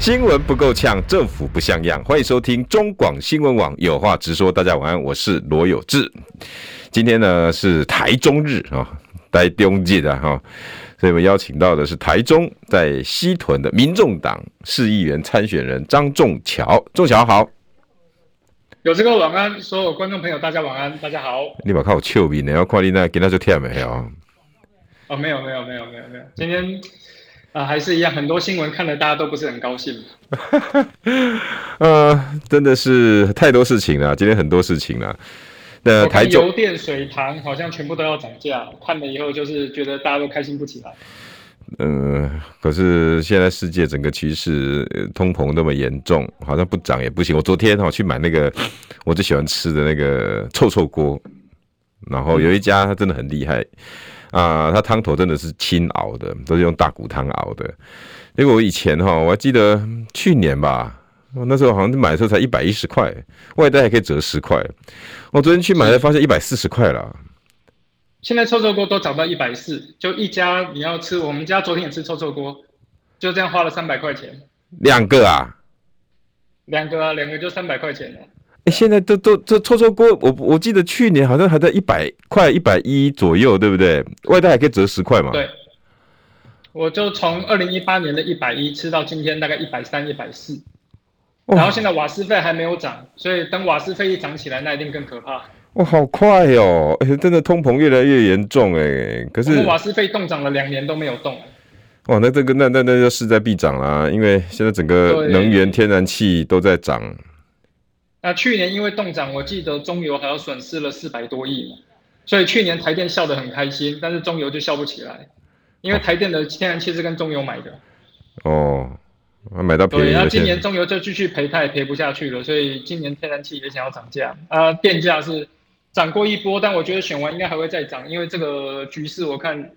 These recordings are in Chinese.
新闻不够呛，政府不像样。欢迎收听中广新闻网有话直说。大家晚安，我是罗有志。今天呢是台中日啊，台中日啊哈，所以我们邀请到的是台中在西屯的民众党市议员参选人张仲桥。仲桥好，有这个晚安，所有观众朋友大家晚安，大家好。你把看我笑面呢？要看你那今天就跳没有？哦，没有没有没有没有没有，今天。啊，还是一样，很多新闻看了，大家都不是很高兴。呃，真的是太多事情了，今天很多事情了。那台中油电水糖好像全部都要涨价，看了以后就是觉得大家都开心不起来。嗯、呃，可是现在世界整个趋势通膨那么严重，好像不涨也不行。我昨天哈去买那个我最喜欢吃的那个臭臭锅，然后有一家它真的很厉害。啊，它汤头真的是清熬的，都是用大骨汤熬的。因为我以前哈，我还记得去年吧，我那时候好像买的时候才一百一十块，外带还可以折十块。我昨天去买了，发现一百四十块了。现在臭臭锅都涨到一百四，就一家你要吃，我们家昨天也吃臭臭锅，就这样花了三百块钱。两个啊？两个啊，两个就三百块钱了。哎，现在都都这臭臭锅，我我记得去年好像还在一百块、一百一左右，对不对？外带还可以折十块嘛。对，我就从二零一八年的一百一吃到今天大概一百三、一百四，然后现在瓦斯费还没有涨，所以等瓦斯费一涨起来，那一定更可怕。哇，好快哦！哎，真的通膨越来越严重哎。可是瓦斯费冻涨了两年都没有动。哇，那这个那那那就势在必涨啦，因为现在整个能源、天然气都在涨。那去年因为冻涨，我记得中油还要损失了四百多亿嘛，所以去年台电笑得很开心，但是中油就笑不起来，因为台电的天然气是跟中油买的。哦，买到便宜。对，那今年中油就继续赔，它也赔不下去了，所以今年天然气也想要涨价。啊，电价是涨过一波，但我觉得选完应该还会再涨，因为这个局势我看，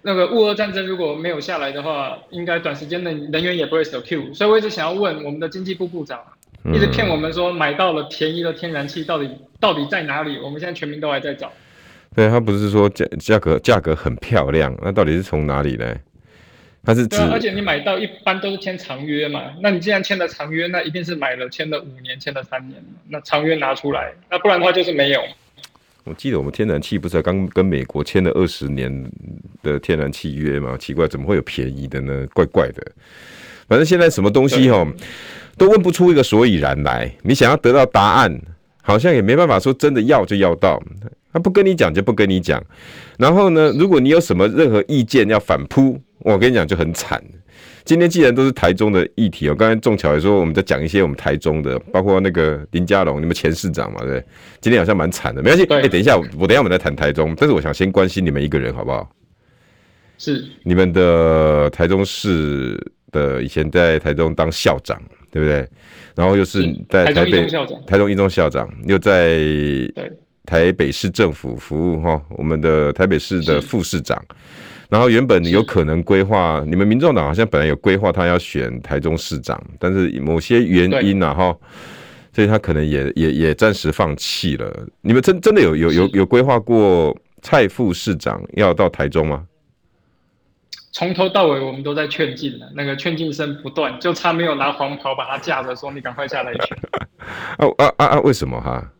那个乌俄战争如果没有下来的话，应该短时间内能源也不会 secure，所以我一直想要问我们的经济部部长。一直骗我们说买到了便宜的天然气，到底到底在哪里？我们现在全民都还在找。对，他不是说价价格价格很漂亮，那到底是从哪里呢？他是指，而且你买到一般都是签长约嘛，那你既然签了长约，那一定是买了签了五年，签了三年，那长约拿出来，那不然的话就是没有。我记得我们天然气不是刚跟美国签了二十年的天然气约吗？奇怪，怎么会有便宜的呢？怪怪的。反正现在什么东西哦。都问不出一个所以然来，你想要得到答案，好像也没办法说真的要就要到，他不跟你讲就不跟你讲。然后呢，如果你有什么任何意见要反扑，我跟你讲就很惨。今天既然都是台中的议题，我刚才仲桥也说我们在讲一些我们台中的，包括那个林佳龙，你们前市长嘛，对，今天好像蛮惨的，没关系。哎，等一下，我等一下我们来谈台中，但是我想先关心你们一个人好不好？是你们的台中市的以前在台中当校长。对不对？然后又是在台北台中一中校长，又在台北市政府服务哈，我们的台北市的副市长。然后原本有可能规划，你们民众党好像本来有规划他要选台中市长，但是某些原因啊哈，所以他可能也也也暂时放弃了。你们真真的有有有有规划过蔡副市长要到台中吗？从头到尾我们都在劝进的，那个劝进声不断，就差没有拿黄袍把他架着说，你赶快下来选。啊啊啊啊！为什么哈？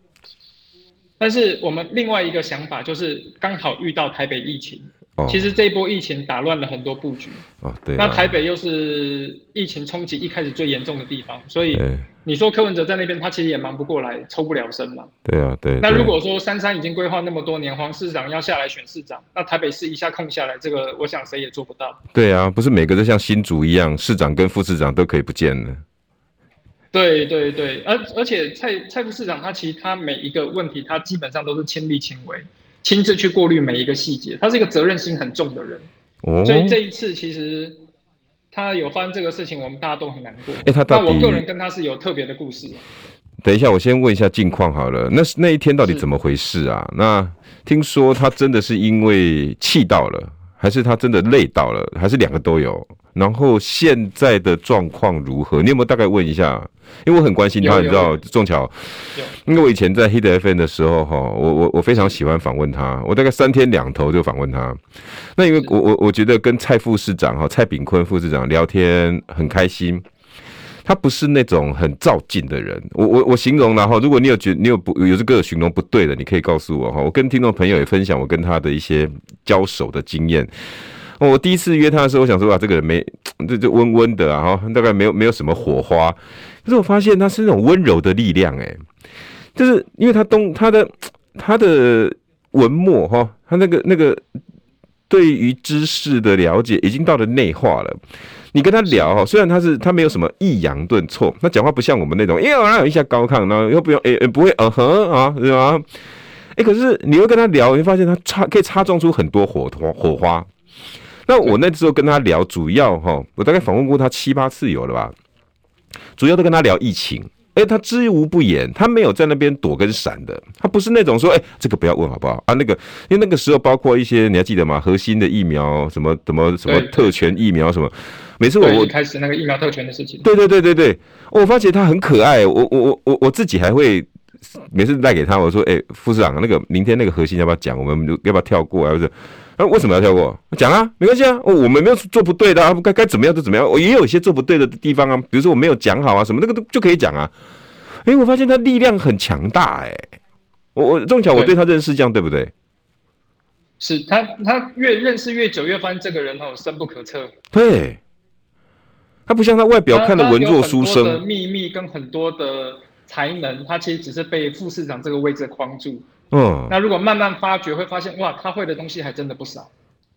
但是我们另外一个想法就是刚好遇到台北疫情。哦、其实这一波疫情打乱了很多布局。哦，对。那台北又是疫情冲击一开始最严重的地方，所以你说柯文哲在那边，他其实也忙不过来，抽不了身嘛。对啊，对。那如果说三三已经规划那么多年，黄市长要下来选市长，那台北市一下空下来，这个我想谁也做不到。对啊，不是每个都像新竹一样，市长跟副市长都可以不见了。对对对，而而且蔡蔡副市长他其实他每一个问题，他基本上都是亲力亲为。亲自去过滤每一个细节，他是一个责任心很重的人，哦、所以这一次其实他有发生这个事情，我们大家都很难过。欸、他到底那我个人跟他是有特别的故事。等一下，我先问一下近况好了。那那一天到底怎么回事啊？那听说他真的是因为气到了，还是他真的累到了，还是两个都有？然后现在的状况如何？你有没有大概问一下？因为我很关心他，你知道，仲巧，因为我以前在 Hit FM 的时候，哈，我我我非常喜欢访问他，我大概三天两头就访问他。那因为我我我觉得跟蔡副市长哈，蔡炳坤副市长聊天很开心。他不是那种很躁进的人，我我我形容然后，如果你有觉你有不有这个形容不对的，你可以告诉我哈。我跟听众朋友也分享我跟他的一些交手的经验。我第一次约他的时候，我想说啊，这个人没这就温温的啊，大概没有没有什么火花。可是我发现他是那种温柔的力量，诶，就是因为他东他的他的文墨哈，他那个那个对于知识的了解已经到了内化了。你跟他聊哈，虽然他是他没有什么抑扬顿挫，他讲话不像我们那种，因为我有一下高亢，然后又不用诶诶不会嗯哼啊是吧？诶，可是你会跟他聊，你会发现他插可以插撞出很多火花火花。那我那时候跟他聊，主要哈，我大概访问过他七八次有了吧，主要都跟他聊疫情。诶，他知无不言，他没有在那边躲跟闪的，他不是那种说，诶，这个不要问好不好啊？那个，因为那个时候包括一些你还记得吗？核心的疫苗什么什么什么特权疫苗什么。每次我我开始那个疫苗特权的事情，对对对对对，我发觉他很可爱，我我我我我自己还会每次带给他，我说，哎、欸，副市长，那个明天那个核心要不要讲？我们要不要跳过？还是啊？为什么要跳过？讲啊，没关系啊，我们没有做不对的啊，该该怎么样就怎么样。我也有一些做不对的地方啊，比如说我没有讲好啊，什么那个都就可以讲啊。哎、欸，我发现他力量很强大、欸，哎，我我正巧我对他认识这样对不对？是他他越认识越久，越发现这个人哦深不可测。对。他不像他外表看的文弱书生，秘密跟很多的才能，他其实只是被副市长这个位置框住。嗯，那如果慢慢发掘，会发现哇，他会的东西还真的不少。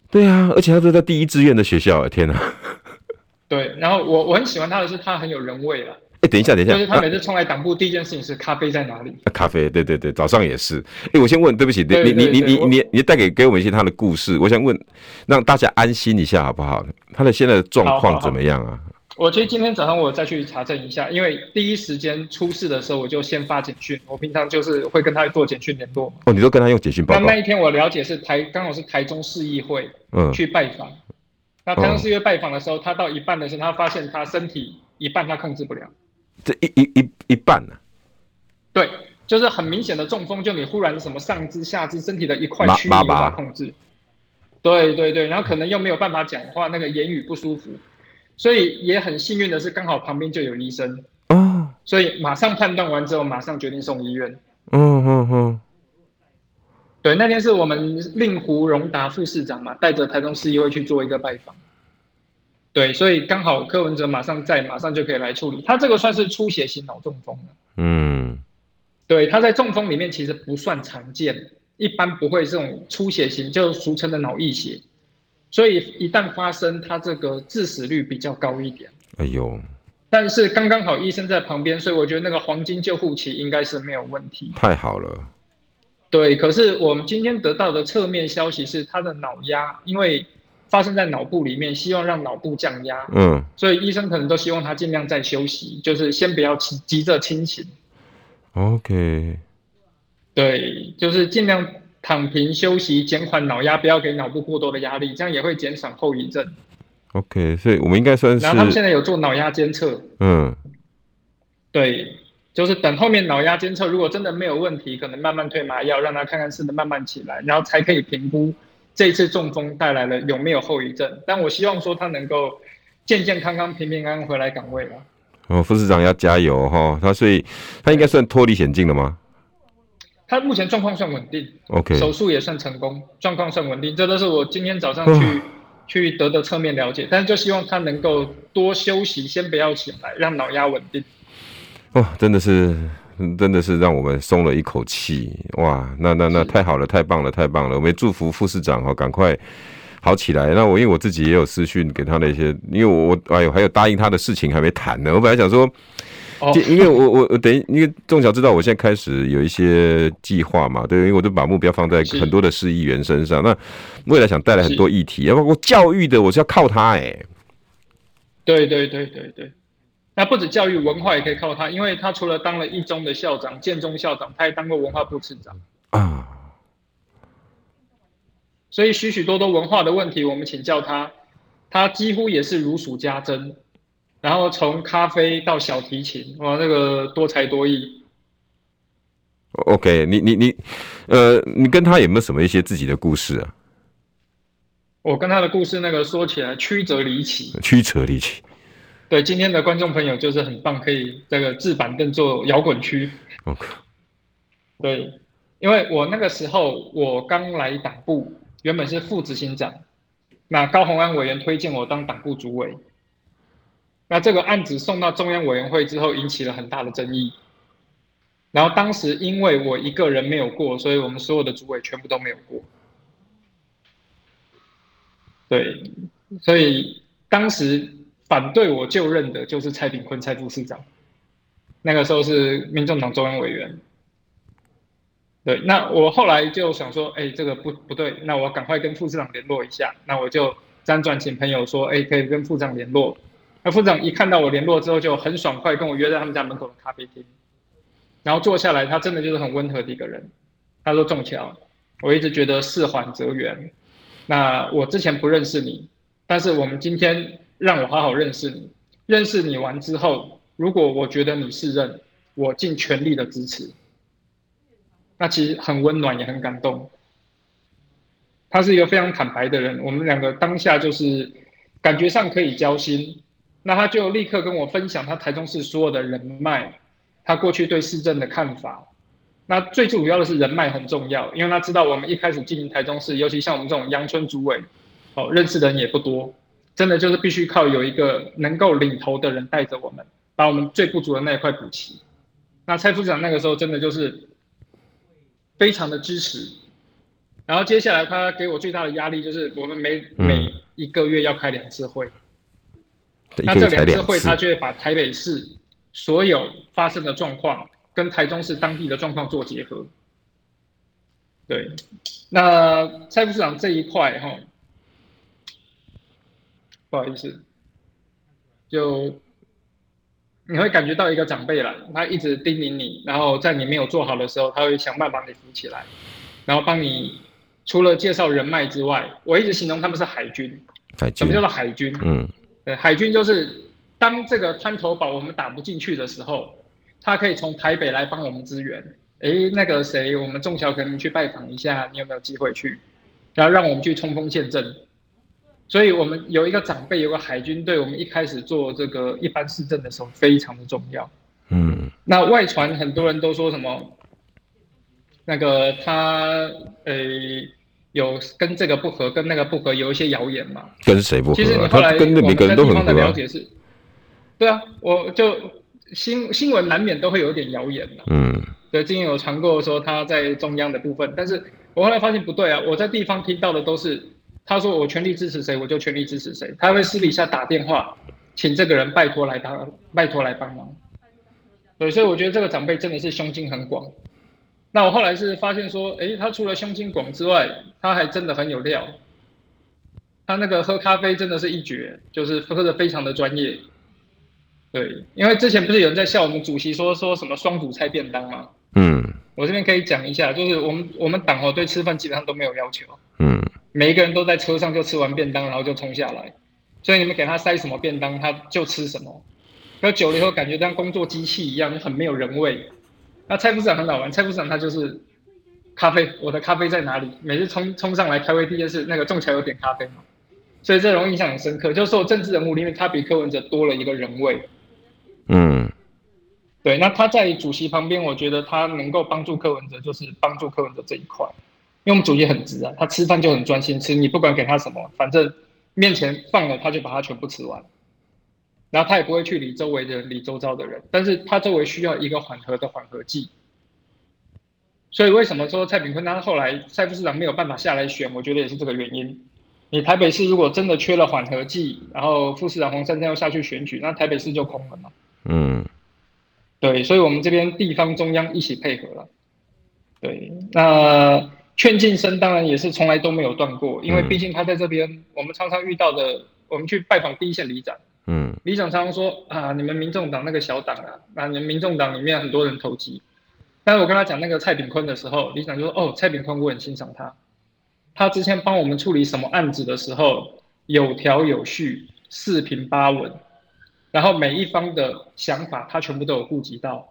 对啊，而且他都在第一志愿的学校，天哪！对，然后我我很喜欢他的是，他很有人味了。哎、欸，等一下，等一下，就是他每次冲来党部，第一件事情是咖啡在哪里？啊、咖啡，对对对，早上也是。哎、欸，我先问，对不起，你你你你你你带给给我们一些他的故事，我想问，让大家安心一下好不好？他的现在的状况怎么样啊？好好好我其实今天早上我再去查证一下，因为第一时间出事的时候，我就先发简讯。我平常就是会跟他做简讯联络。哦，你都跟他用简讯报告？那那一天我了解是台，刚好是台中市议会，嗯，去拜访。那台中市议会拜访的时候，他到一半的时候，他发现他身体一半他控制不了。这一一一一半呢？对，就是很明显的中风，就你忽然什么上肢、下肢、身体的一块区域无法控制。对对对，然后可能又没有办法讲话，那个言语不舒服。所以也很幸运的是，刚好旁边就有医生啊，所以马上判断完之后，马上决定送医院。嗯嗯嗯，对，那天是我们令狐荣达副市长嘛，带着台中市议会去做一个拜访。对，所以刚好柯文哲马上在，马上就可以来处理。他这个算是出血型脑中风了。嗯，对，他在中风里面其实不算常见，一般不会这种出血型，就俗称的脑溢血。所以一旦发生，他这个致死率比较高一点。哎呦！但是刚刚好医生在旁边，所以我觉得那个黄金救护期应该是没有问题。太好了。对，可是我们今天得到的侧面消息是，他的脑压因为发生在脑部里面，希望让脑部降压。嗯。所以医生可能都希望他尽量在休息，就是先不要急急着清醒。OK。对，就是尽量。躺平休息，减缓脑压，不要给脑部过多的压力，这样也会减少后遗症。OK，所以我们应该算是。然后他们现在有做脑压监测。嗯，对，就是等后面脑压监测，如果真的没有问题，可能慢慢退麻药，让他看看是不是慢慢起来，然后才可以评估这一次中风带来了有没有后遗症。但我希望说他能够健健康康、平平安安回来岗位了。哦，副市长要加油哈！他所以他应该算脱离险境了吗？他目前状况算稳定，OK，手术也算成功，状况算稳定，这都是我今天早上去、哦、去得的侧面了解，但是就希望他能够多休息，先不要起来，让脑压稳定。哇、哦，真的是，真的是让我们松了一口气，哇，那那那太好了，太棒了，太棒了，我们祝福副市长哈，赶快好起来。那我因为我自己也有私讯给他的一些，因为我哎呦，还有答应他的事情还没谈呢，我本来想说。哦，因为我我我等于因为仲晓知道我现在开始有一些计划嘛，对，因为我都把目标放在很多的市议员身上，那未来想带来很多议题，要包括教育的，我是要靠他哎、欸。对对对对对，那不止教育文化也可以靠他，因为他除了当了一中的校长、建中校长，他还当过文化部次长啊。所以许许多多文化的问题，我们请教他，他几乎也是如数家珍。然后从咖啡到小提琴，哇，那个多才多艺。OK，你你你，呃，你跟他有没有什么一些自己的故事啊？我跟他的故事，那个说起来曲折离奇，曲折离奇。对，今天的观众朋友就是很棒，可以这个置板凳做摇滚区。OK。对，因为我那个时候我刚来党部，原本是副执行长，那高虹安委员推荐我当党部主委，那这个案子送到中央委员会之后，引起了很大的争议。然后当时因为我一个人没有过，所以我们所有的主委全部都没有过。对，所以当时反对我就任的就是蔡炳坤蔡副市长，那个时候是民众党中央委员。对，那我后来就想说，哎，这个不不对，那我赶快跟副市长联络一下。那我就辗转请朋友说，哎，可以跟副市长联络。那副长一看到我联络之后，就很爽快跟我约在他们家门口的咖啡厅。然后坐下来，他真的就是很温和的一个人。他说：“仲桥，我一直觉得事缓则圆。那我之前不认识你，但是我们今天让我好好认识你。认识你完之后，如果我觉得你是任，我尽全力的支持。那其实很温暖，也很感动。他是一个非常坦白的人，我们两个当下就是感觉上可以交心。那他就立刻跟我分享他台中市所有的人脉。”他过去对市政的看法，那最主要的是人脉很重要，因为他知道我们一开始经营台中市，尤其像我们这种阳春主委，哦，认识的人也不多，真的就是必须靠有一个能够领头的人带着我们，把我们最不足的那一块补齐。那蔡副长那个时候真的就是非常的支持，然后接下来他给我最大的压力就是我们每每一个月要开两次会，那这两次会他就会把台北市。所有发生的状况跟台中市当地的状况做结合，对，那蔡副市长这一块哈，不好意思，就你会感觉到一个长辈了，他一直叮咛你，然后在你没有做好的时候，他会想办法把你扶起来，然后帮你除了介绍人脉之外，我一直形容他们是海军，海军，什么叫做海军？嗯，对，海军就是。当这个滩头堡我们打不进去的时候，他可以从台北来帮我们支援。诶，那个谁，我们仲小可能去拜访一下，你有没有机会去？然后让我们去冲锋陷阵。所以我们有一个长辈，有个海军队，我们一开始做这个一般市政的时候非常的重要。嗯。那外传很多人都说什么？那个他诶有跟这个不合，跟那个不合，有一些谣言嘛？跟谁不合？其实你后来跟每个人都很合。了解是。对啊，我就新新闻难免都会有点谣言嘛。嗯，对，之前有传过说他在中央的部分，但是我后来发现不对啊，我在地方听到的都是他说我全力支持谁，我就全力支持谁。他会私底下打电话请这个人拜托来帮，拜托来帮忙。对，所以我觉得这个长辈真的是胸襟很广。那我后来是发现说，诶，他除了胸襟广之外，他还真的很有料。他那个喝咖啡真的是一绝，就是喝的非常的专业。对，因为之前不是有人在笑我们主席说说什么双主菜便当吗？嗯，我这边可以讲一下，就是我们我们党哦对吃饭基本上都没有要求，嗯，每一个人都在车上就吃完便当，然后就冲下来，所以你们给他塞什么便当，他就吃什么。喝久了以后感觉像工作机器一样，很没有人味。那蔡副市长很好玩，蔡副市长他就是咖啡，我的咖啡在哪里？每次冲冲上来开会第一件事，那个仲桥有点咖啡嘛，所以这种印象很深刻。就是说政治人物里面，他比柯文哲多了一个人味。嗯，对，那他在主席旁边，我觉得他能够帮助柯文哲，就是帮助柯文哲这一块，因为我们主席很直啊，他吃饭就很专心吃，你不管给他什么，反正面前放了他就把它全部吃完，然后他也不会去理周围的人，理周遭的人，但是他周围需要一个缓和的缓和剂，所以为什么说蔡炳坤他后来蔡副市长没有办法下来选，我觉得也是这个原因。你台北市如果真的缺了缓和剂，然后副市长洪珊珊要下去选举，那台北市就空了嘛。嗯，对，所以我们这边地方中央一起配合了。对，那劝进生当然也是从来都没有断过，因为毕竟他在这边，我们常常遇到的，我们去拜访第一线里长，嗯，里长常常说啊，你们民众党那个小党啊，啊，你们民众党里面很多人投机。但是我跟他讲那个蔡炳坤的时候，李长就说哦，蔡炳坤我很欣赏他，他之前帮我们处理什么案子的时候有条有序，四平八稳，然后每一方的想法他全部都有顾及到，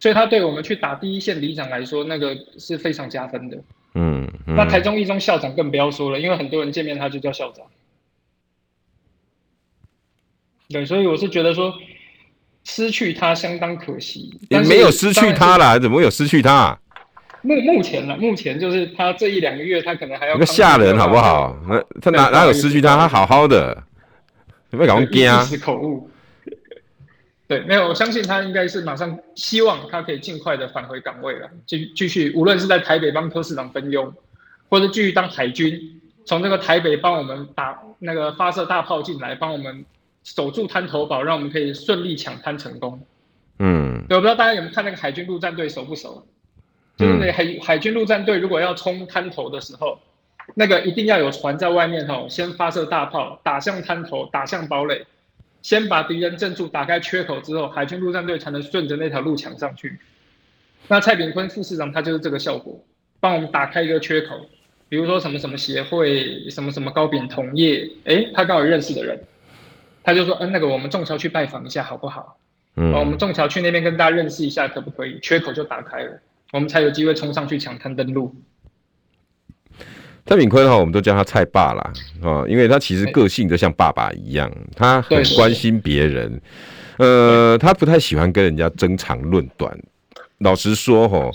所以他对我们去打第一线里长来说，那个是非常加分的。嗯，嗯，那台中一中校长更不要说了，因为很多人见面他就叫校长。对，所以我是觉得说失去他相当可惜。也没有失去他啦，怎么会有失去他啊？目目前呢，目前就是他这一两个月，他可能还要个吓人，好不好？那他哪哪有失去他？他好好的，有没有搞我惊啊？一时口误。对，没有，我相信他应该是马上希望他可以尽快的返回岗位了，继继续，无论是在台北帮柯市长分忧，或者继续当海军，从这个台北帮我们打那个发射大炮进来，帮我们守住滩头堡，让我们可以顺利抢滩成功。嗯，对，我不知道大家有没有看那个海军陆战队熟不熟？就是那海海军陆战队如果要冲滩头的时候，那个一定要有船在外面吼，先发射大炮打向滩头，打向堡垒。先把敌人镇住，打开缺口之后，海军陆战队才能顺着那条路抢上去。那蔡炳坤副市长他就是这个效果，帮我们打开一个缺口。比如说什么什么协会，什么什么糕饼同业，哎，他刚好认识的人，他就说，嗯，那个我们仲桥去拜访一下好不好？嗯，我们仲桥去那边跟大家认识一下可不可以？缺口就打开了，我们才有机会冲上去抢滩登陆。蔡炳坤哈，我们都叫他蔡爸啦，啊，因为他其实个性就像爸爸一样，他很关心别人，呃，他不太喜欢跟人家争长论短。老实说哈，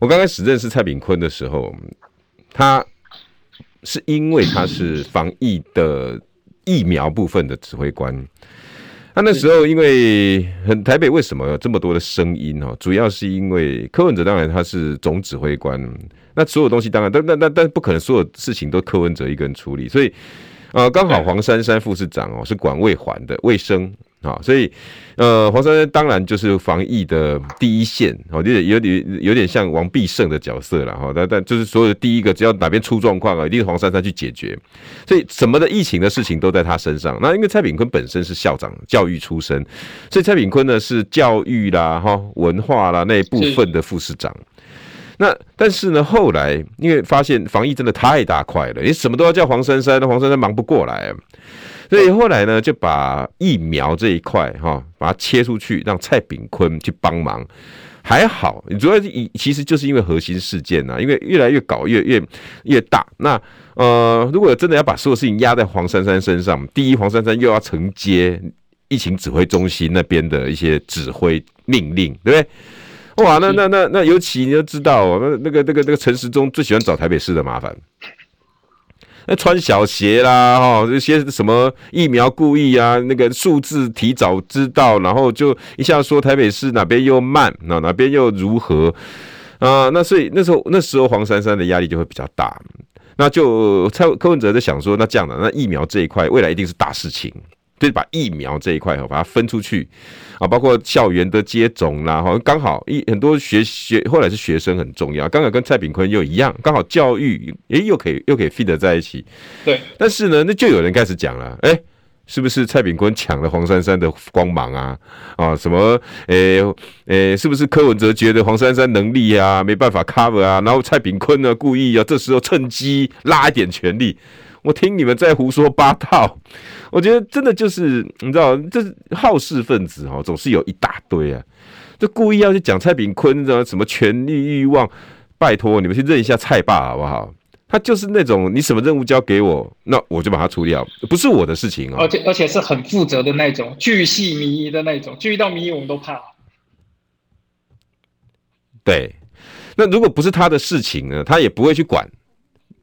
我刚开始认识蔡炳坤的时候，他是因为他是防疫的疫苗部分的指挥官。那那时候因为很台北为什么有这么多的声音哦？主要是因为柯文哲当然他是总指挥官，那所有东西当然但但但但不可能所有事情都柯文哲一个人处理，所以呃刚好黄珊珊副市长哦是管卫环的卫生。啊，所以，呃，黄珊珊当然就是防疫的第一线，哦，有点有点有点像王必胜的角色了，哈，但但就是所有的第一个，只要哪边出状况啊，一定是黄珊珊去解决，所以什么的疫情的事情都在他身上。那因为蔡炳坤本身是校长，教育出身，所以蔡炳坤呢是教育啦、哈文化啦那一部分的副市长。那但是呢，后来因为发现防疫真的太大块了，你什么都要叫黄珊珊，那黄珊珊忙不过来。所以后来呢，就把疫苗这一块哈，把它切出去，让蔡炳坤去帮忙。还好，主要是以其实就是因为核心事件呐、啊，因为越来越搞越越越大。那呃，如果真的要把所有事情压在黄珊珊身上，第一，黄珊珊又要承接疫情指挥中心那边的一些指挥命令，对不对？哇，那那那那尤其你要知道，那那个那个那个陈时中最喜欢找台北市的麻烦。那穿小鞋啦，哈，这些什么疫苗故意啊，那个数字提早知道，然后就一下说台北市哪边又慢，那哪边又如何啊？那所以那时候那时候黄珊珊的压力就会比较大，那就蔡柯文哲在想说，那这样的，那疫苗这一块未来一定是大事情。就是把疫苗这一块哈，把它分出去啊，包括校园的接种啦，哈，刚好一很多学学后来是学生很重要，刚好跟蔡炳坤又一样，刚好教育诶又可以又可以 fit 在一起。对，但是呢，那就有人开始讲了，诶，是不是蔡炳坤抢了黄珊珊的光芒啊？啊，什么诶诶，是不是柯文哲觉得黄珊珊能力啊没办法 cover 啊？然后蔡炳坤呢故意啊这时候趁机拉一点权力。我听你们在胡说八道，我觉得真的就是你知道，这是好事分子哦，总是有一大堆啊，就故意要去讲蔡炳坤的什么权力欲望，拜托你们去认一下蔡爸好不好？他就是那种你什么任务交给我，那我就把它处理掉，不是我的事情哦。而且而且是很负责的那种，巨细靡遗的那种，巨到迷我们都怕。对，那如果不是他的事情呢，他也不会去管。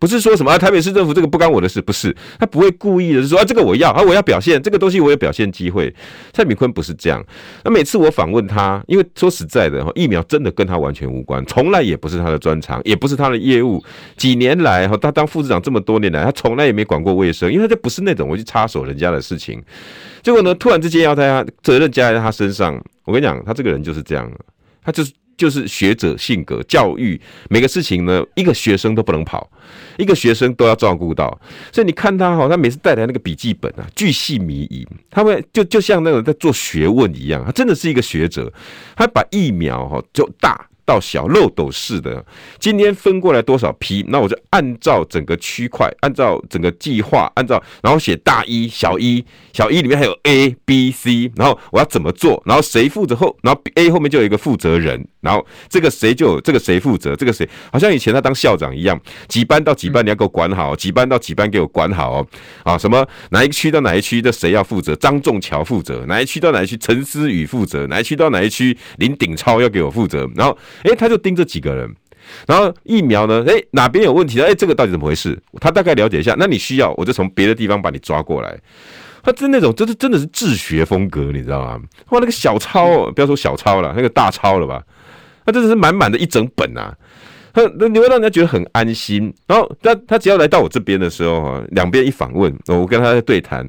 不是说什么啊，台北市政府这个不干我的事，不是他不会故意的，是说啊，这个我要啊，我要表现这个东西，我有表现机会。蔡炳坤不是这样，那每次我访问他，因为说实在的哈，疫苗真的跟他完全无关，从来也不是他的专长，也不是他的业务。几年来哈，他当副市长这么多年来，他从来也没管过卫生，因为他就不是那种我去插手人家的事情。结果呢，突然之间要他责任加在他身上，我跟你讲，他这个人就是这样，他就是就是学者性格，教育每个事情呢，一个学生都不能跑，一个学生都要照顾到。所以你看他哈，他每次带来那个笔记本啊，巨细靡遗，他会就就像那种在做学问一样，他真的是一个学者。他把疫苗哈就大。到小漏斗式的，今天分过来多少批，那我就按照整个区块，按照整个计划，按照然后写大一、小一、小一里面还有 A、B、C，然后我要怎么做，然后谁负责后，然后 A 后面就有一个负责人，然后这个谁就这个谁负责，这个谁好像以前他当校长一样，几班到几班你要给我管好，几班到几班给我管好哦，啊什么哪一区到哪一区的谁要负责，张仲桥负责，哪一区到哪一区陈思宇负责，哪一区到哪一区林鼎超要给我负责，然后。哎，他就盯这几个人，然后疫苗呢？哎，哪边有问题呢？哎，这个到底怎么回事？他大概了解一下。那你需要，我就从别的地方把你抓过来。他真那种，真的真的是自学风格，你知道吗？哇，那个小抄，不要说小抄了，那个大抄了吧？他真的是满满的一整本啊！他那你会让人家觉得很安心。然后他他只要来到我这边的时候哈，两边一访问，我跟他在对谈，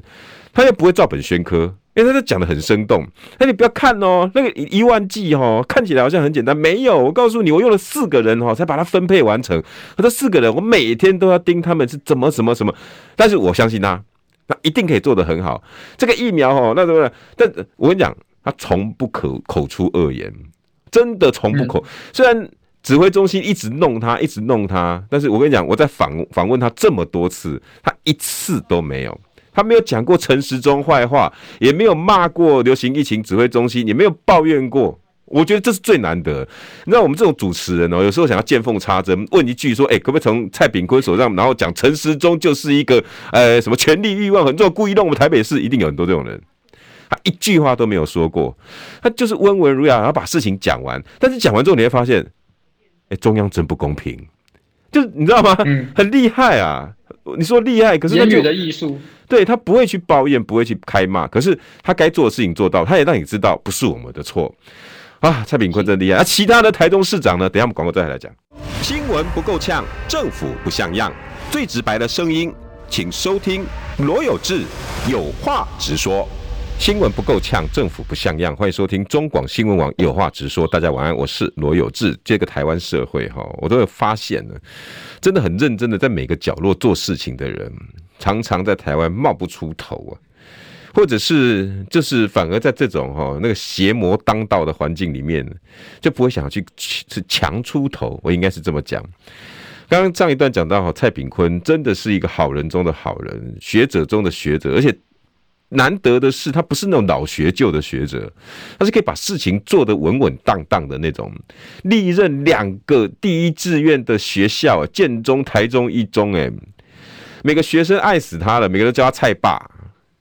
他又不会照本宣科。因为他讲的很生动，那你不要看哦，那个一万剂哦，看起来好像很简单，没有。我告诉你，我用了四个人哦，才把它分配完成。可这四个人，我每天都要盯他们是怎么什么什么，但是我相信他，他一定可以做得很好。这个疫苗哦，那什么？但我跟你讲，他从不可口出恶言，真的从不口。虽然指挥中心一直弄他，一直弄他，但是我跟你讲，我在访访问他这么多次，他一次都没有。他没有讲过陈时中坏话，也没有骂过流行疫情指挥中心，也没有抱怨过。我觉得这是最难得。你知道我们这种主持人哦，有时候想要见缝插针，问一句说：“哎，可不可以从蔡炳坤手上，然后讲陈时中就是一个呃什么权力欲望很重，故意弄我们台北市，一定有很多这种人。”他一句话都没有说过，他就是温文儒雅，然后把事情讲完。但是讲完之后，你会发现，哎，中央真不公平，就是你知道吗？很厉害啊！你说厉害，可是言语的艺术。对，他不会去抱怨，不会去开骂，可是他该做的事情做到，他也让你知道不是我们的错啊！蔡炳坤真厉害啊！其他的台中市长呢？等下我们广告再来讲。新闻不够呛，政府不像样，最直白的声音，请收听罗有志有话直说。新闻不够呛，政府不像样，欢迎收听中广新闻网有话直说。大家晚安，我是罗有志。这个台湾社会哈，我都有发现了，真的很认真的在每个角落做事情的人。常常在台湾冒不出头啊，或者是就是反而在这种哈那个邪魔当道的环境里面，就不会想要去去强出头。我应该是这么讲。刚刚上一段讲到哈，蔡炳坤真的是一个好人中的好人，学者中的学者，而且难得的是他不是那种老学究的学者，他是可以把事情做得稳稳当当的那种。历任两个第一志愿的学校，建中、台中一中，哎。每个学生爱死他了，每个人都叫他蔡爸。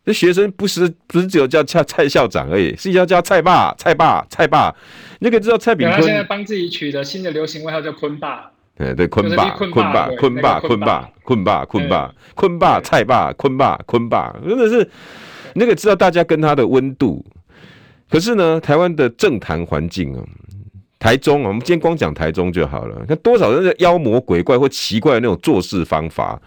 这学生不是不是只有叫蔡蔡校长而已，是要叫蔡爸、蔡爸、蔡爸。那个知道蔡炳坤，他现在帮自己取的新的流行外号叫坤爸。对对，坤爸、坤爸、坤爸、坤爸、坤爸、坤爸、坤爸、蔡爸、坤爸、坤爸，真的是那个知道大家跟他的温度。可是呢，台湾的政坛环境啊。台中啊，我们今天光讲台中就好了。那多少人的妖魔鬼怪或奇怪的那种做事方法，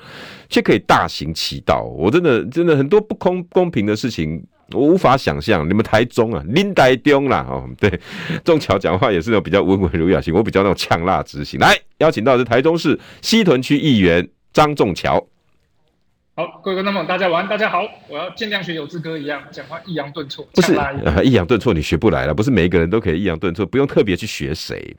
却可以大行其道。我真的真的很多不公公平的事情，我无法想象。你们台中啊，林台中啦，哦，对，仲桥讲话也是那种比较温文儒雅型，我比较那种呛辣直行。来，邀请到的是台中市西屯区议员张仲桥。好，各位观众们，大家晚安，大家好。我要尽量学有志哥一样讲话抑扬顿挫，不是抑扬顿挫，你学不来了。不是每一个人都可以抑扬顿挫，不用特别去学谁，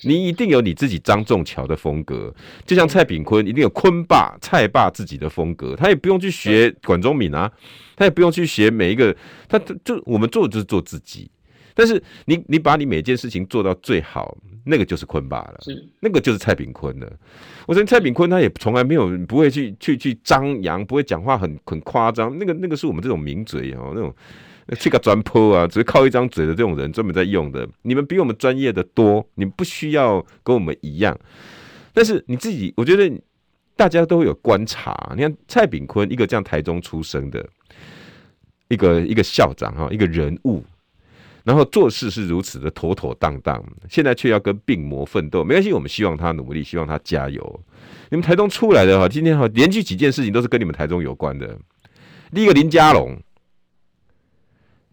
你一定有你自己张仲桥的风格。就像蔡炳坤，一定有坤爸、蔡爸自己的风格，他也不用去学管中敏啊，他也不用去学每一个，他就我们做就是做自己。但是你你把你每件事情做到最好，那个就是坤爸了，是那个就是蔡炳坤了。我说蔡炳坤他也从来没有不会去去去张扬，不会讲话很很夸张。那个那个是我们这种名嘴哦，那种这个专泼啊，只是靠一张嘴的这种人专门在用的。你们比我们专业的多，你们不需要跟我们一样。但是你自己，我觉得大家都会有观察。你看蔡炳坤一个这样台中出生的一个一个校长哈，一个人物。然后做事是如此的妥妥当当，现在却要跟病魔奋斗，没关系，我们希望他努力，希望他加油。你们台中出来的哈，今天哈连续几件事情都是跟你们台中有关的。第一个林佳龙，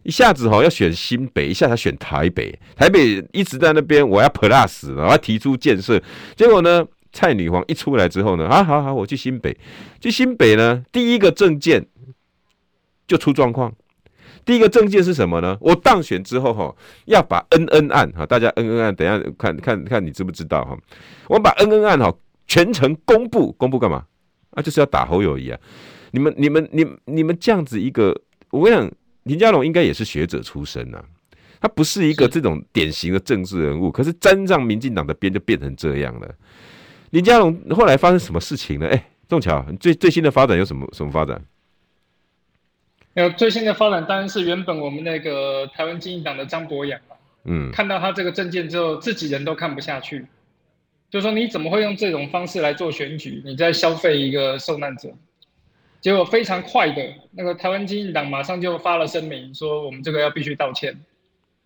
一下子哈要选新北，一下子选台北，台北一直在那边我要 plus，然后提出建设，结果呢，蔡女皇一出来之后呢，啊好好，我去新北，去新北呢，第一个政见就出状况。第一个政见是什么呢？我当选之后哈，要把恩恩案哈，大家恩恩案，等一下看看看你知不知道哈？我把恩恩案哈全程公布，公布干嘛？啊，就是要打侯友谊啊！你们你们你们你们这样子一个，我跟你讲，林佳龙应该也是学者出身呐、啊，他不是一个这种典型的政治人物，可是沾上民进党的边就变成这样了。林佳龙后来发生什么事情呢？哎，仲桥，最最新的发展有什么什么发展？有最新的发展，当然是原本我们那个台湾经济党的张博洋嗯，看到他这个证件之后，自己人都看不下去，就说你怎么会用这种方式来做选举？你在消费一个受难者。结果非常快的，那个台湾经济党马上就发了声明，说我们这个要必须道歉。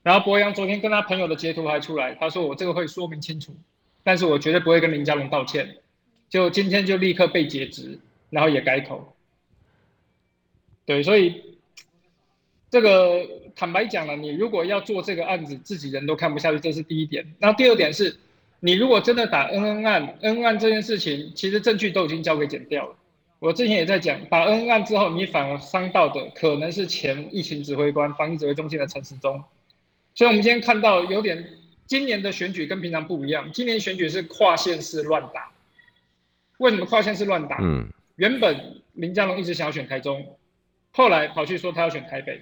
然后博洋昨天跟他朋友的截图还出来，他说我这个会说明清楚，但是我绝对不会跟林佳龙道歉。就今天就立刻被解职，然后也改口。对，所以这个坦白讲了，你如果要做这个案子，自己人都看不下去，这是第一点。然后第二点是，你如果真的打恩恩案，恩恩案这件事情，其实证据都已经交给检调了。我之前也在讲，打恩恩案之后，你反而伤到的可能是前疫情指挥官、防疫指挥中心的陈时中。所以，我们今天看到有点，今年的选举跟平常不一样，今年选举是跨县市乱打。为什么跨县市乱打？嗯，原本林佳龙一直想要选台中。后来跑去说他要选台北，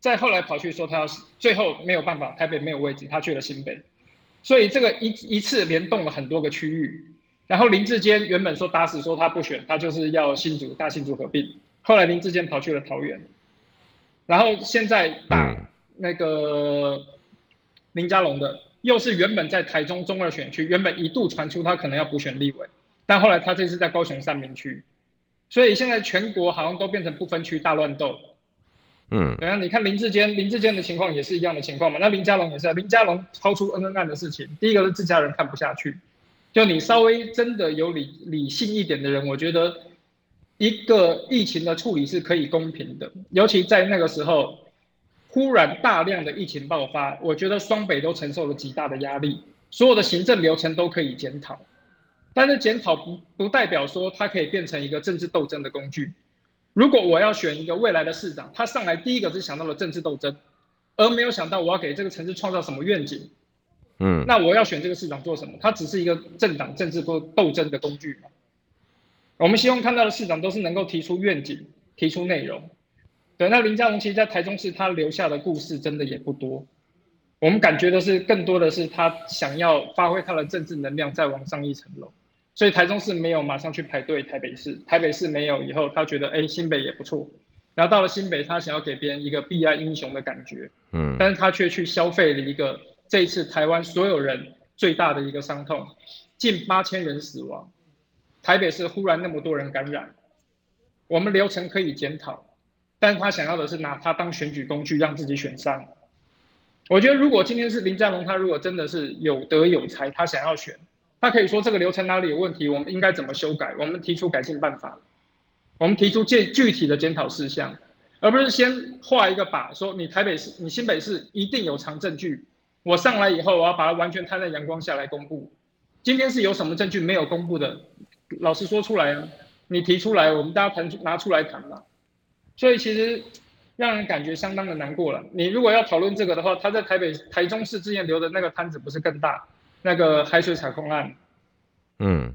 再后来跑去说他要，最后没有办法，台北没有位置，他去了新北，所以这个一一次联动了很多个区域。然后林志坚原本说打死说他不选，他就是要新竹大新竹合并，后来林志坚跑去了桃园，然后现在打那个林佳龙的，又是原本在台中中二选区，原本一度传出他可能要补选立委，但后来他这次在高雄三民区。所以现在全国好像都变成不分区大乱斗，嗯，然后你看林志坚，林志坚的情况也是一样的情况嘛。那林佳龙也是，林佳龙超出恩恩案的事情，第一个是自家人看不下去，就你稍微真的有理理性一点的人，我觉得一个疫情的处理是可以公平的，尤其在那个时候忽然大量的疫情爆发，我觉得双北都承受了极大的压力，所有的行政流程都可以检讨。但是检讨不不代表说它可以变成一个政治斗争的工具。如果我要选一个未来的市长，他上来第一个是想到了政治斗争，而没有想到我要给这个城市创造什么愿景。嗯，那我要选这个市长做什么？他只是一个政党政治或斗争的工具。我们希望看到的市长都是能够提出愿景、提出内容。对，那林佳龙其实，在台中市他留下的故事真的也不多。我们感觉的是，更多的是他想要发挥他的政治能量，再往上一层楼。所以台中市没有马上去排队，台北市台北市没有以后，他觉得哎新北也不错，然后到了新北，他想要给别人一个避难英雄的感觉，嗯，但是他却去消费了一个这一次台湾所有人最大的一个伤痛，近八千人死亡，台北市忽然那么多人感染，我们流程可以检讨，但是他想要的是拿他当选举工具，让自己选上。我觉得如果今天是林佳龙，他如果真的是有德有才，他想要选。他可以说这个流程哪里有问题，我们应该怎么修改？我们提出改进办法，我们提出具具体的检讨事项，而不是先画一个靶，说你台北市、你新北市一定有藏证据，我上来以后我要把它完全摊在阳光下来公布。今天是有什么证据没有公布的？老实说出来啊，你提出来，我们大家谈拿出来谈嘛。所以其实让人感觉相当的难过了。你如果要讨论这个的话，他在台北、台中市之前留的那个摊子不是更大？那个海水采矿案，嗯，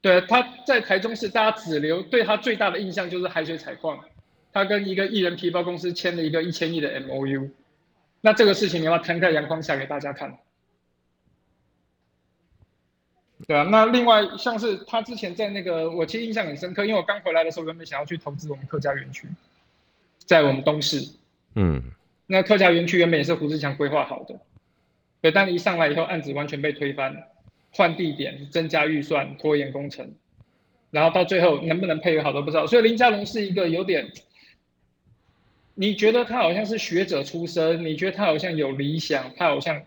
对，他在台中市，大家只留对他最大的印象就是海水采矿，他跟一个艺人皮包公司签了一个一千亿的 MOU，那这个事情你要摊在阳光下给大家看，对啊，那另外像是他之前在那个，我其实印象很深刻，因为我刚回来的时候原本想要去投资我们客家园区，在我们东市，嗯，那客家园区原本也是胡志强规划好的。对，但一上来以后，案子完全被推翻，换地点、增加预算、拖延工程，然后到最后能不能配合好都不知道。所以林佳龙是一个有点，你觉得他好像是学者出身，你觉得他好像有理想，他好像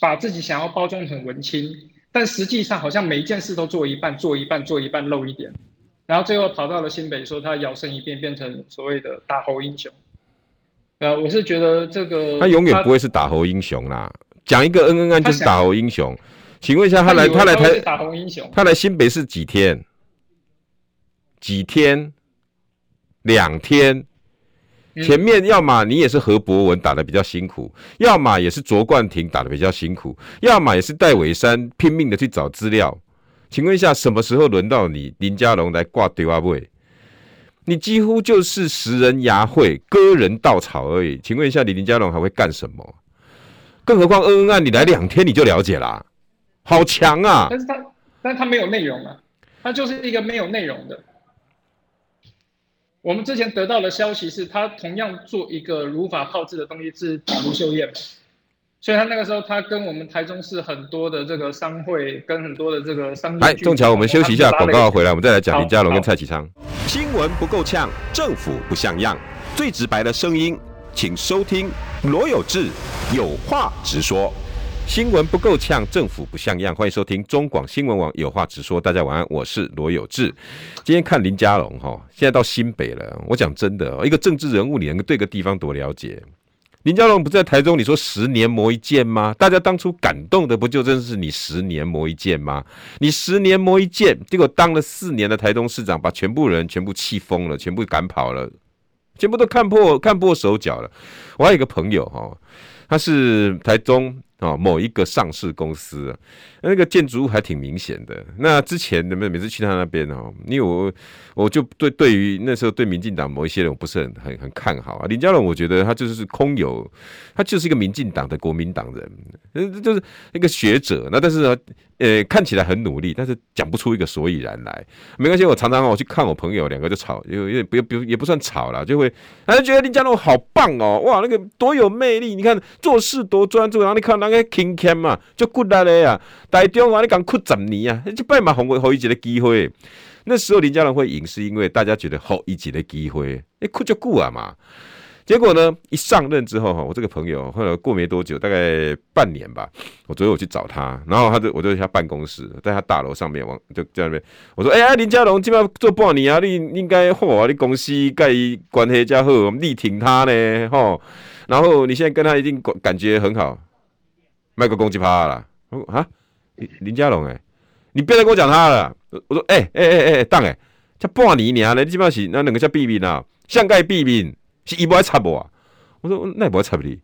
把自己想要包装很文青，但实际上好像每一件事都做一半，做一半，做一半漏一点，然后最后跑到了新北，说他摇身一变变成所谓的大侯英雄。呃，我是觉得这个他永远不会是打猴英雄啦。讲一个恩恩案就是打猴英雄，请问一下他来他来台打猴英雄，他来新北市几天？几天？两天？前面要么你也是何博文打的比较辛苦，要么也是卓冠廷打的比较辛苦，要么也是戴伟山拼命的去找资料。请问一下，什么时候轮到你林家龙来挂对话位？你几乎就是拾人牙慧、割人稻草而已。请问一下，你林佳龙还会干什么？更何况恩恩案，你来两天你就了解啦、好强啊！但是他，但是他没有内容啊，他就是一个没有内容的。我们之前得到的消息是他同样做一个如法炮制的东西是打卢秀燕，所以他那个时候他跟我们台中市很多的这个商会跟很多的这个商，来仲桥，我们休息一下，广告回来，我们再来讲林佳龙跟蔡启昌。新闻不够呛，政府不像样，最直白的声音，请收听罗有志有话直说。新闻不够呛，政府不像样。欢迎收听中广新闻网有话直说。大家晚安，我是罗有志。今天看林佳龙哈，现在到新北了。我讲真的，一个政治人物，你能对个地方多了解？林佳龙不在台中，你说十年磨一剑吗？大家当初感动的不就真是你十年磨一剑吗？你十年磨一剑，结果当了四年的台中市长，把全部人全部气疯了，全部赶跑了，全部都看破看破手脚了。我还有一个朋友哈，他是台中。哦，某一个上市公司啊，那个建筑物还挺明显的。那之前的每每次去他那边哦，因为我我就对对于那时候对民进党某一些人我不是很很很看好啊。林佳龙，我觉得他就是空有，他就是一个民进党的国民党人，就是一个学者。那但是呢，呃，看起来很努力，但是讲不出一个所以然来。没关系，我常常我去看我朋友，两个就吵，因为不不也不算吵了，就会他就觉得林佳龙好棒哦，哇，那个多有魅力，你看做事多专注，然后你看那。个勤俭嘛，就骨力的呀。台中啊，你讲哭十年啊，这摆嘛，给我好一个机会。那时候林家龙会赢，是因为大家觉得好一个机会，你哭就顾啊嘛。结果呢，一上任之后哈，我这个朋友后来过没多久，大概半年吧，我昨天我去找他，然后他就我就在他办公室，在他大楼上面，往就在那边，我说：“哎、呀，林家龙基本上做半年啊，你应该嚯、你公司跟关系较好，力挺他呢，吼。然后你现在跟他一定感觉很好。”卖个公鸡趴了，啊，林林佳龙哎，你别再跟我讲他了。我说哎哎哎哎，当哎，才半年呢，你基本是那两个叫避免啊，上盖避免是伊不爱插不啊？我说那也不爱插你。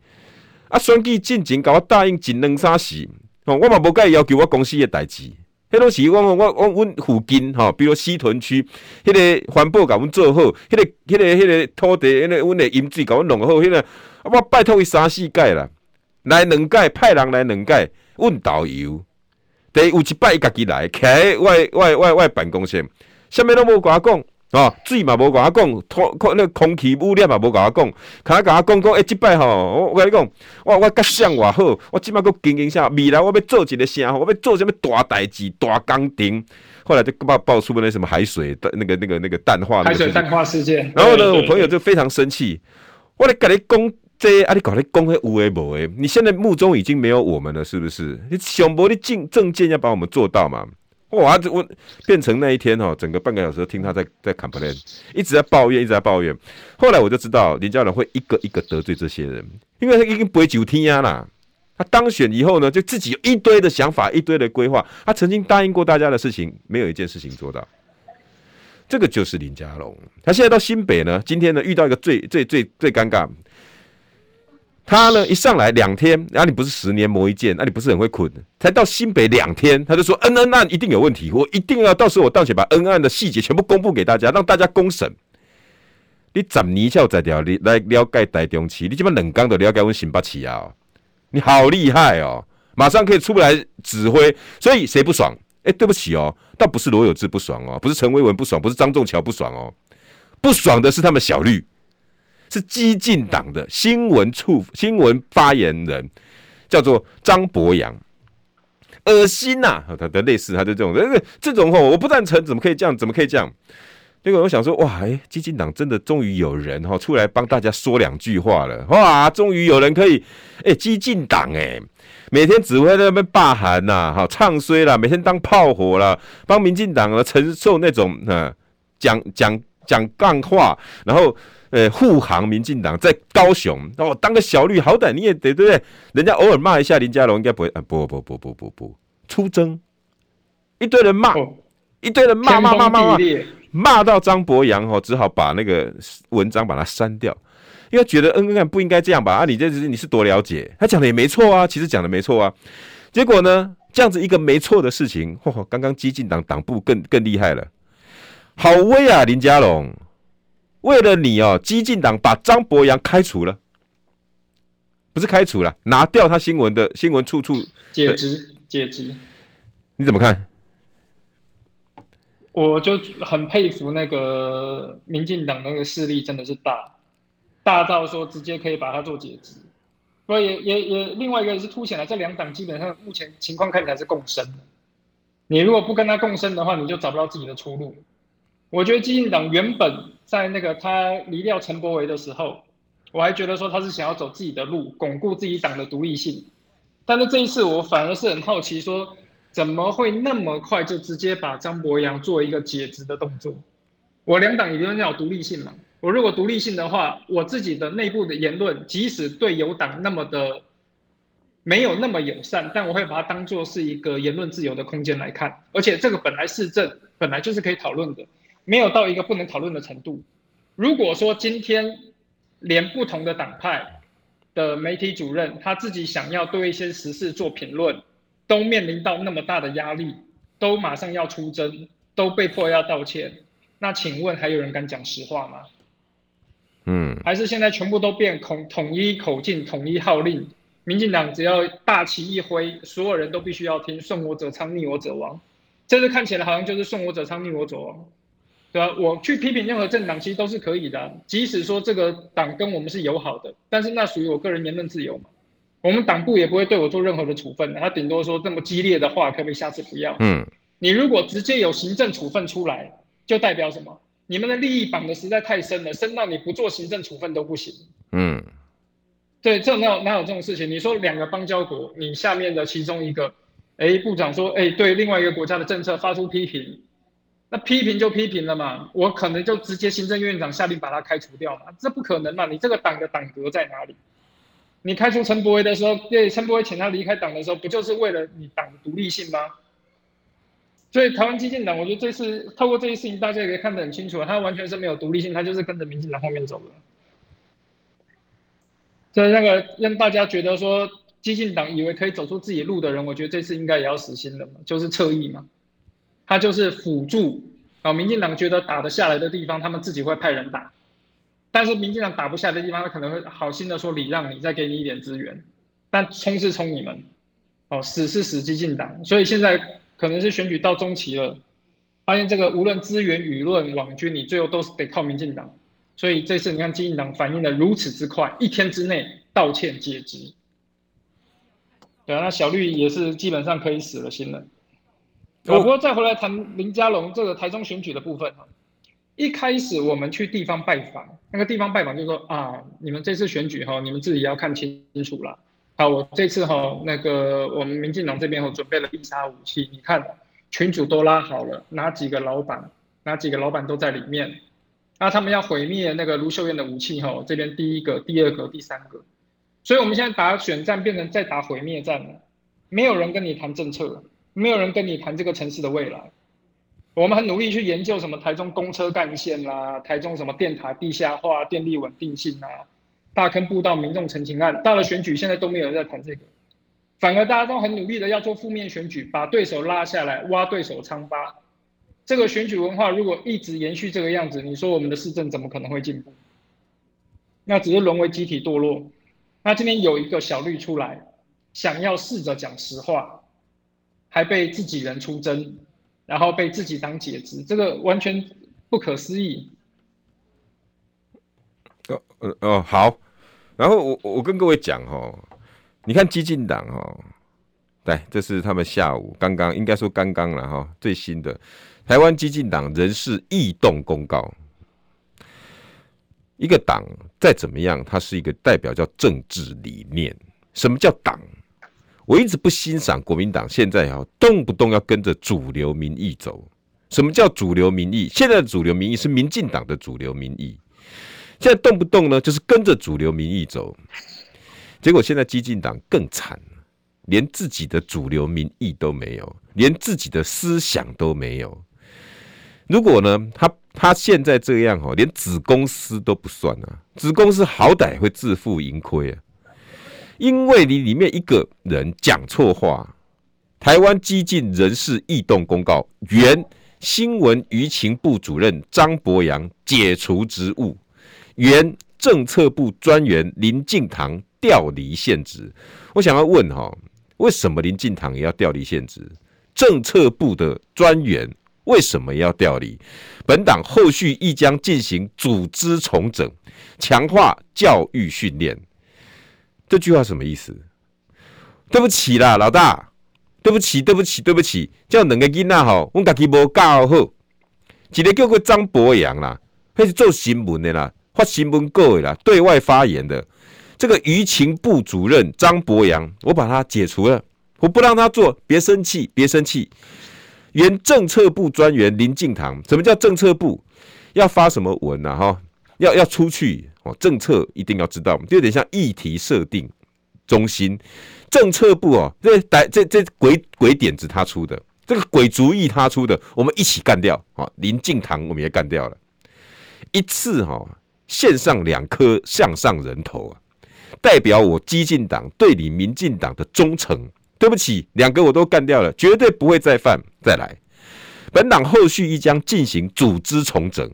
啊，选举进前甲我答应一两三事，哦，我嘛无甲伊要求我公司的代志。迄拢是我我我阮附近吼，比如西屯区，迄个环保甲阮做好，迄个迄个迄个土地，迄个阮诶饮水甲阮弄好，迄个啊我拜托伊三四届啦。来两届派人来两届问导游，第有一摆伊家己来，徛外外外外办公室，啥物拢无甲我讲，哦，水嘛无甲我讲，空空那空气污染嘛无甲我讲，卡甲我讲讲，诶，即摆吼，我我甲你讲，我我甲想偌好，我即摆阁经营啥，未来我要做一个啥，我要做啥物大代志、大工程，后来就爆爆出那什么海水的那个那个那个淡化，海水淡化事件。然后呢，我朋友就非常生气，我来甲你讲。这啊，你搞的公会无为无为，你现在目中已经没有我们了，是不是？你想博的进政见要把我们做到嘛？哇，这我变成那一天哦，整个半个小时听他在在 complain，一直在抱怨，一直在抱怨。后来我就知道林佳龙会一个一个得罪这些人，因为他已经不会久听呀啦。他当选以后呢，就自己有一堆的想法，一堆的规划。他曾经答应过大家的事情，没有一件事情做到。这个就是林佳龙。他现在到新北呢，今天呢遇到一个最最最最尴尬。他呢一上来两天，然、啊、你不是十年磨一剑，那、啊、你不是很会捆？才到新北两天，他就说恩恩案一定有问题，我一定要到时候我当选把恩恩案的细节全部公布给大家，让大家公审。你怎么一下在掉？你来了解台中市，你基本冷刚的了解我新北市啊？你好厉害哦，马上可以出来指挥。所以谁不爽？哎、对不起哦，倒不是罗有志不爽哦，不是陈维文不爽，不是张仲桥不爽哦，不爽的是他们小绿。是激进党的新闻处新闻发言人，叫做张博洋，恶心呐、他的类似，他就这种，这这种话我不赞成，怎么可以这样？怎么可以这样？结果我想说，哇，哎，激进党真的终于有人哈出来帮大家说两句话了，哇，终于有人可以，哎，激进党哎，每天只会在那边罢韩呐，哈，唱衰啦，每天当炮火啦，帮民进党啊承受那种啊讲讲。讲干话，然后呃护航民进党在高雄哦，当个小绿好歹你也得对不对？人家偶尔骂一下林佳龙应该不会啊，不不不不不不出征，一堆人骂，哦、一堆人骂骂骂骂骂，骂到张博洋哦，只好把那个文章把它删掉，因为觉得嗯嗯不应该这样吧？啊，你这是你是多了解？他讲的也没错啊，其实讲的没错啊，结果呢，这样子一个没错的事情，嚯、哦，刚刚激进党党部更更厉害了。好威啊，林佳龙！为了你哦，激进党把张博洋开除了，不是开除了，拿掉他新闻的新闻处处解职解职。你怎么看？我就很佩服那个民进党那个势力，真的是大，大到说直接可以把他做解职。所以也也也另外一个也是凸显了这两党基本上目前情况看起来是共生的。你如果不跟他共生的话，你就找不到自己的出路。我觉得基进党原本在那个他离掉陈柏惟的时候，我还觉得说他是想要走自己的路，巩固自己党的独立性。但是这一次我反而是很好奇，说怎么会那么快就直接把张博洋做一个解职的动作？我两党理论上有独立性嘛？我如果独立性的话，我自己的内部的言论，即使对友党那么的没有那么友善，但我会把它当做是一个言论自由的空间来看。而且这个本来市政本来就是可以讨论的。没有到一个不能讨论的程度。如果说今天连不同的党派的媒体主任他自己想要对一些时事做评论，都面临到那么大的压力，都马上要出征，都被迫要道歉，那请问还有人敢讲实话吗？嗯，还是现在全部都变统统一口径、统一号令？民进党只要大旗一挥，所有人都必须要听，顺我者昌，逆我者亡。这次看起来好像就是顺我者昌，逆我者亡。对啊，我去批评任何政党其实都是可以的，即使说这个党跟我们是友好的，但是那属于我个人言论自由嘛。我们党部也不会对我做任何的处分，他顶多说这么激烈的话，可不可以下次不要？嗯，你如果直接有行政处分出来，就代表什么？你们的利益绑得实在太深了，深到你不做行政处分都不行。嗯，对，这哪有哪有这种事情？你说两个邦交国，你下面的其中一个，哎，部长说，哎，对另外一个国家的政策发出批评。那批评就批评了嘛，我可能就直接行政院长下令把他开除掉嘛，这不可能嘛？你这个党的党格在哪里？你开除陈柏威的时候，对陈柏惟请他离开党的时候，不就是为了你党的独立性吗？所以台湾激进党，我觉得这次透过这些事情，大家也可以看得很清楚，他完全是没有独立性，他就是跟着民进党后面走的。所以那个让大家觉得说激进党以为可以走出自己路的人，我觉得这次应该也要死心了嘛，就是侧翼嘛。他就是辅助啊，民进党觉得打得下来的地方，他们自己会派人打；但是民进党打不下来的地方，他可能会好心的说礼让你，再给你一点资源。但冲是冲你们，哦，死是死激进党。所以现在可能是选举到中期了，发现这个无论资源、舆论、网军，你最后都是得靠民进党。所以这次你看基进党反应的如此之快，一天之内道歉解职。对啊，那小绿也是基本上可以死了心了。我不过再回来谈林佳龙这个台中选举的部分哈，一开始我们去地方拜访，那个地方拜访就说啊，你们这次选举哈，你们自己要看清楚了。好，我这次哈那个我们民进党这边我准备了必杀武器，你看群主都拉好了，哪几个老板，哪几个老板都在里面，那他们要毁灭那个卢秀燕的武器哈，这边第一个、第二个、第三个，所以我们现在打选战变成在打毁灭战了，没有人跟你谈政策。没有人跟你谈这个城市的未来。我们很努力去研究什么台中公车干线啦，台中什么电塔地下化、电力稳定性啊，大坑步道民众陈情案，到了选举现在都没有人在谈这个，反而大家都很努力的要做负面选举，把对手拉下来，挖对手疮疤。这个选举文化如果一直延续这个样子，你说我们的市政怎么可能会进步？那只是沦为集体堕落。那今天有一个小绿出来，想要试着讲实话。还被自己人出征，然后被自己党解职，这个完全不可思议。哦，哦，好。然后我我跟各位讲哦，你看激进党哦，对，这是他们下午刚刚应该说刚刚了哈，最新的台湾激进党人事异动公告。一个党再怎么样，它是一个代表叫政治理念。什么叫党？我一直不欣赏国民党现在哈动不动要跟着主流民意走，什么叫主流民意？现在的主流民意是民进党的主流民意，现在动不动呢就是跟着主流民意走，结果现在激进党更惨，连自己的主流民意都没有，连自己的思想都没有。如果呢，他他现在这样哦，连子公司都不算啊，子公司好歹会自负盈亏啊，因为你里面一个人讲错话，台湾激进人士异动公告原。新闻舆情部主任张博洋解除职务，原政策部专员林敬堂调离现职。我想要问哈，为什么林敬堂也要调离现职？政策部的专员为什么要调离？本党后续亦将进行组织重整，强化教育训练。这句话什么意思？对不起啦，老大。对不起，对不起，对不起，叫两个囡仔吼，我家己无教好，一个叫做张博洋啦，还是做新闻的啦，发新闻稿的啦，对外发言的。这个舆情部主任张博洋，我把他解除了，我不让他做，别生气，别生气。原政策部专员林敬堂，什么叫政策部？要发什么文呐？哈，要要出去哦，政策一定要知道，就有点像议题设定中心。政策部哦，这歹这这鬼鬼点子他出的，这个鬼主意他出的，我们一起干掉啊！林进堂我们也干掉了，一次哈献上两颗向上人头啊，代表我激进党对你民进党的忠诚。对不起，两个我都干掉了，绝对不会再犯。再来，本党后续亦将进行组织重整。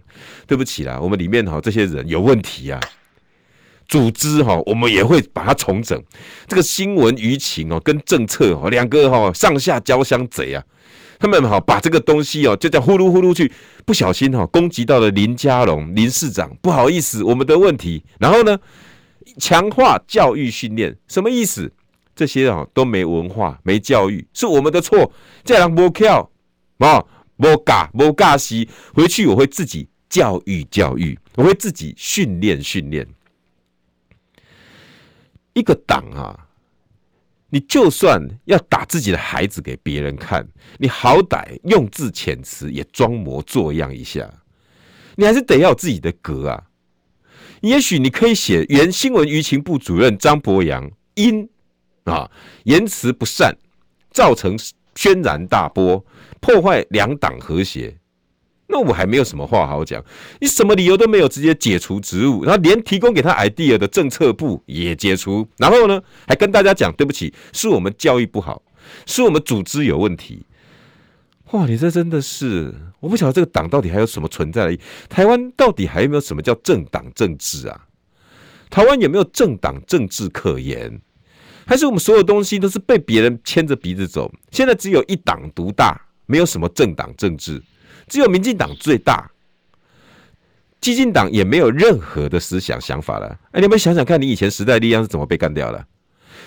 对不起啦，我们里面哈这些人有问题啊。组织哈，我们也会把它重整。这个新闻舆情哦，跟政策哦，两个哈上下交相贼啊。他们哈把这个东西哦，就这样呼噜呼噜去，不小心哈攻击到了林佳龙林市长，不好意思，我们的问题。然后呢，强化教育训练，什么意思？这些啊都没文化、没教育，是我们的错。这样不跳啊，不嘎不嘎西，回去我会自己教育教育，我会自己训练训练。一个党啊，你就算要打自己的孩子给别人看，你好歹用字遣词也装模作样一下，你还是得要有自己的格啊。也许你可以写原新闻舆情部主任张博洋因啊言辞不善，造成轩然大波，破坏两党和谐。那我还没有什么话好讲，你什么理由都没有，直接解除职务，然后连提供给他 idea 的政策部也解除，然后呢，还跟大家讲对不起，是我们教育不好，是我们组织有问题。哇，你这真的是，我不晓得这个党到底还有什么存在的，台湾到底还有没有什么叫政党政治啊？台湾有没有政党政治可言？还是我们所有东西都是被别人牵着鼻子走？现在只有一党独大，没有什么政党政治。只有民进党最大，激进党也没有任何的思想想法了。哎，你们想想看，你以前时代力量是怎么被干掉的？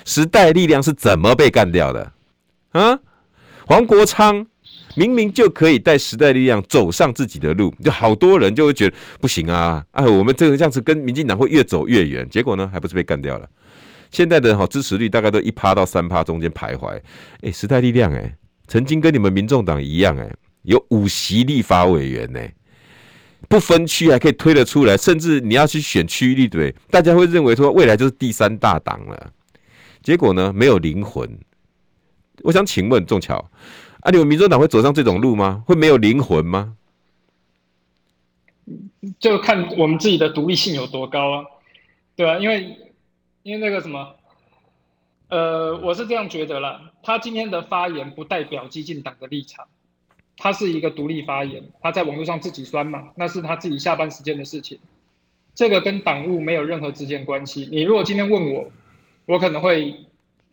时代力量是怎么被干掉的？啊，黄国昌明明就可以带时代力量走上自己的路，就好多人就会觉得不行啊！哎，我们这个样子跟民进党会越走越远，结果呢，还不是被干掉了？现在的好支持率大概都一趴到三趴中间徘徊。哎，时代力量哎，曾经跟你们民众党一样哎。有五席立法委员呢，不分区还可以推得出来，甚至你要去选区域立委，大家会认为说未来就是第三大党了。结果呢，没有灵魂。我想请问仲桥，啊，你们民众党会走上这种路吗？会没有灵魂吗？就看我们自己的独立性有多高啊，对啊，因为因为那个什么，呃，我是这样觉得啦，他今天的发言不代表激进党的立场。他是一个独立发言，他在网络上自己酸嘛，那是他自己下班时间的事情，这个跟党务没有任何直接关系。你如果今天问我，我可能会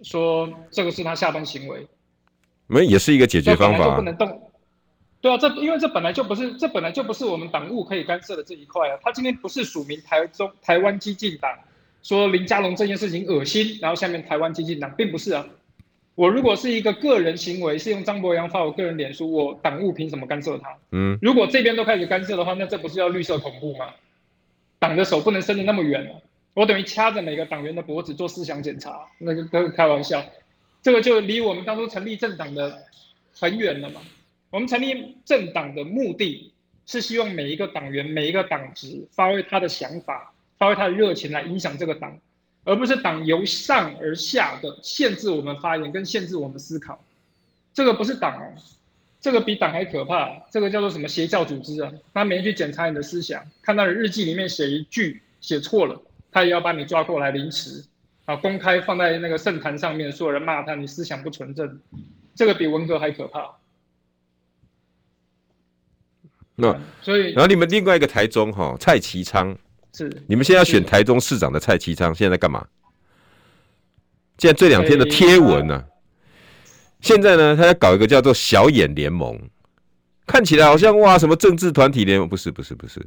说这个是他下班行为，没也是一个解决方法。就不能动，对啊，这因为这本来就不是这本来就不是我们党务可以干涉的这一块啊。他今天不是署名台中台湾激进党，说林佳龙这件事情恶心，然后下面台湾激进党并不是啊。我如果是一个个人行为，是用张博洋发我个人脸书，我党务凭什么干涉他？嗯，如果这边都开始干涉的话，那这不是要绿色恐怖吗？党的手不能伸得那么远了，我等于掐着每个党员的脖子做思想检查，那个都是开玩笑，这个就离我们当初成立政党的很远了嘛。我们成立政党的目的是希望每一个党员、每一个党职发挥他的想法，发挥他的热情来影响这个党，而不是党由上而下的限制我们发言跟限制我们思考。这个不是党哦，这个比党还可怕。这个叫做什么邪教组织啊？他每天去检查你的思想，看到的日记里面写一句写错了，他也要把你抓过来凌迟。啊！公开放在那个圣坛上面，所有人骂他，你思想不纯正，这个比文革还可怕。那所以，然后你们另外一个台中哈蔡其昌是你们现在要选台中市长的蔡其昌，现在在干嘛？现在这两天的贴文呢、啊？现在呢，他要搞一个叫做小眼联盟，看起来好像哇，什么政治团体联盟？不是，不是，不是，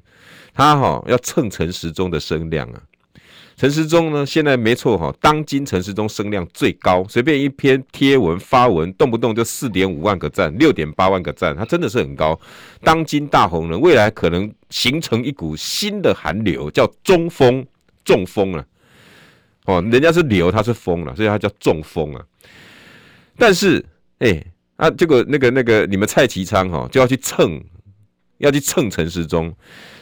他哈要蹭陈时中的声量啊。陈时中呢，现在没错哈，当今陈时中声量最高，随便一篇贴文发文，动不动就四点五万个赞，六点八万个赞，他真的是很高。当今大红人，未来可能形成一股新的寒流，叫中风，中风了。哦，人家是流，他是风了，所以他叫中风啊。但是，哎、啊，这个那个那个，你们蔡其昌哈就要去蹭。要去蹭陈时中，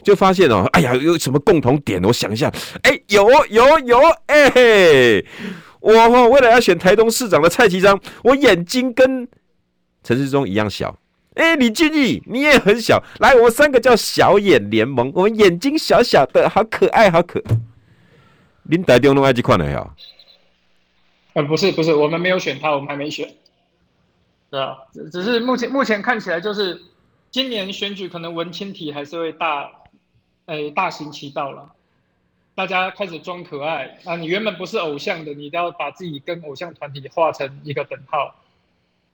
就发现哦，哎呀，有什么共同点？我想一下，哎、有有有，哎、欸，我哈为了要选台东市长的蔡其章，我眼睛跟陈时中一样小。哎、李俊毅，你也很小。来，我们三个叫小眼联盟，我们眼睛小小的，好可爱，好可。您台中弄爱这款的呀？呃，不是不是，我们没有选他，我们还没选。对啊，只只是目前目前看起来就是。今年选举可能文青体还是会大，诶，大行其道了。大家开始装可爱啊！你原本不是偶像的，你都要把自己跟偶像团体画成一个等号。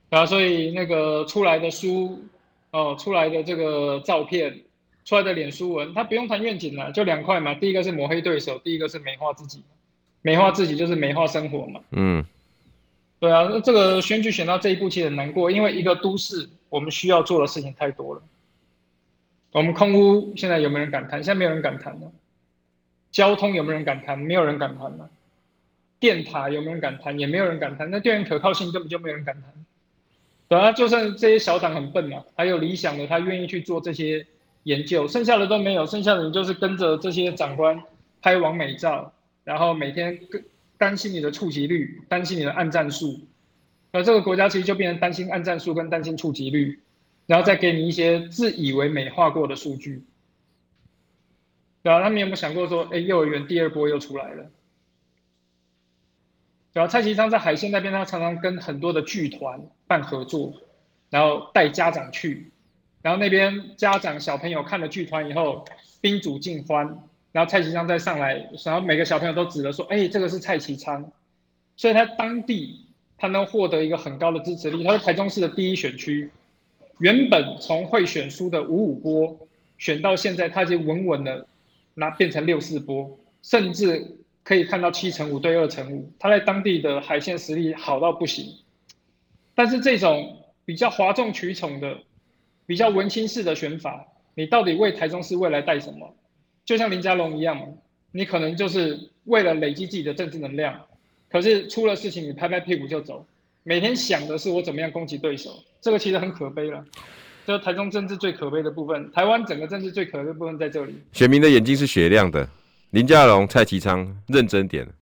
然后所以那个出来的书，哦，出来的这个照片，出来的脸书文，他不用谈愿景了，就两块嘛。第一个是抹黑对手，第一个是美化自己。美化自己就是美化生活嘛。嗯。对啊，那这个选举选到这一步其实很难过，因为一个都市。我们需要做的事情太多了。我们空屋现在有没有人敢谈？现在没有人敢谈了。交通有没有人敢谈？没有人敢谈了。电塔有没有人敢谈？也没有人敢谈。那电源可靠性根本就没有人敢谈。对啊，就算这些小党很笨嘛，还有理想的，他愿意去做这些研究，剩下的都没有。剩下的你就是跟着这些长官拍完美照，然后每天担心你的触及率，担心你的按赞数。而这个国家其实就变成担心按战术跟担心触及率，然后再给你一些自以为美化过的数据。然后他们有没有想过说，哎，幼儿园第二波又出来了？然后蔡其昌在海线那边，他常常跟很多的剧团办合作，然后带家长去，然后那边家长小朋友看了剧团以后宾主尽欢，然后蔡其昌再上来，然后每个小朋友都指着说，哎，这个是蔡其昌，所以他当地。他能获得一个很高的支持力，他是台中市的第一选区，原本从会选输的五五波选到现在，他已经稳稳的拿变成六四波，甚至可以看到七成五对二成五，他在当地的海线实力好到不行。但是这种比较哗众取宠的、比较文青式的选法，你到底为台中市未来带什么？就像林佳龙一样，你可能就是为了累积自己的政治能量。可是出了事情，你拍拍屁股就走，每天想的是我怎么样攻击对手，这个其实很可悲了。这台中政治最可悲的部分，台湾整个政治最可悲的部分在这里。选民的眼睛是雪亮的，林佳龙、蔡其昌认真点，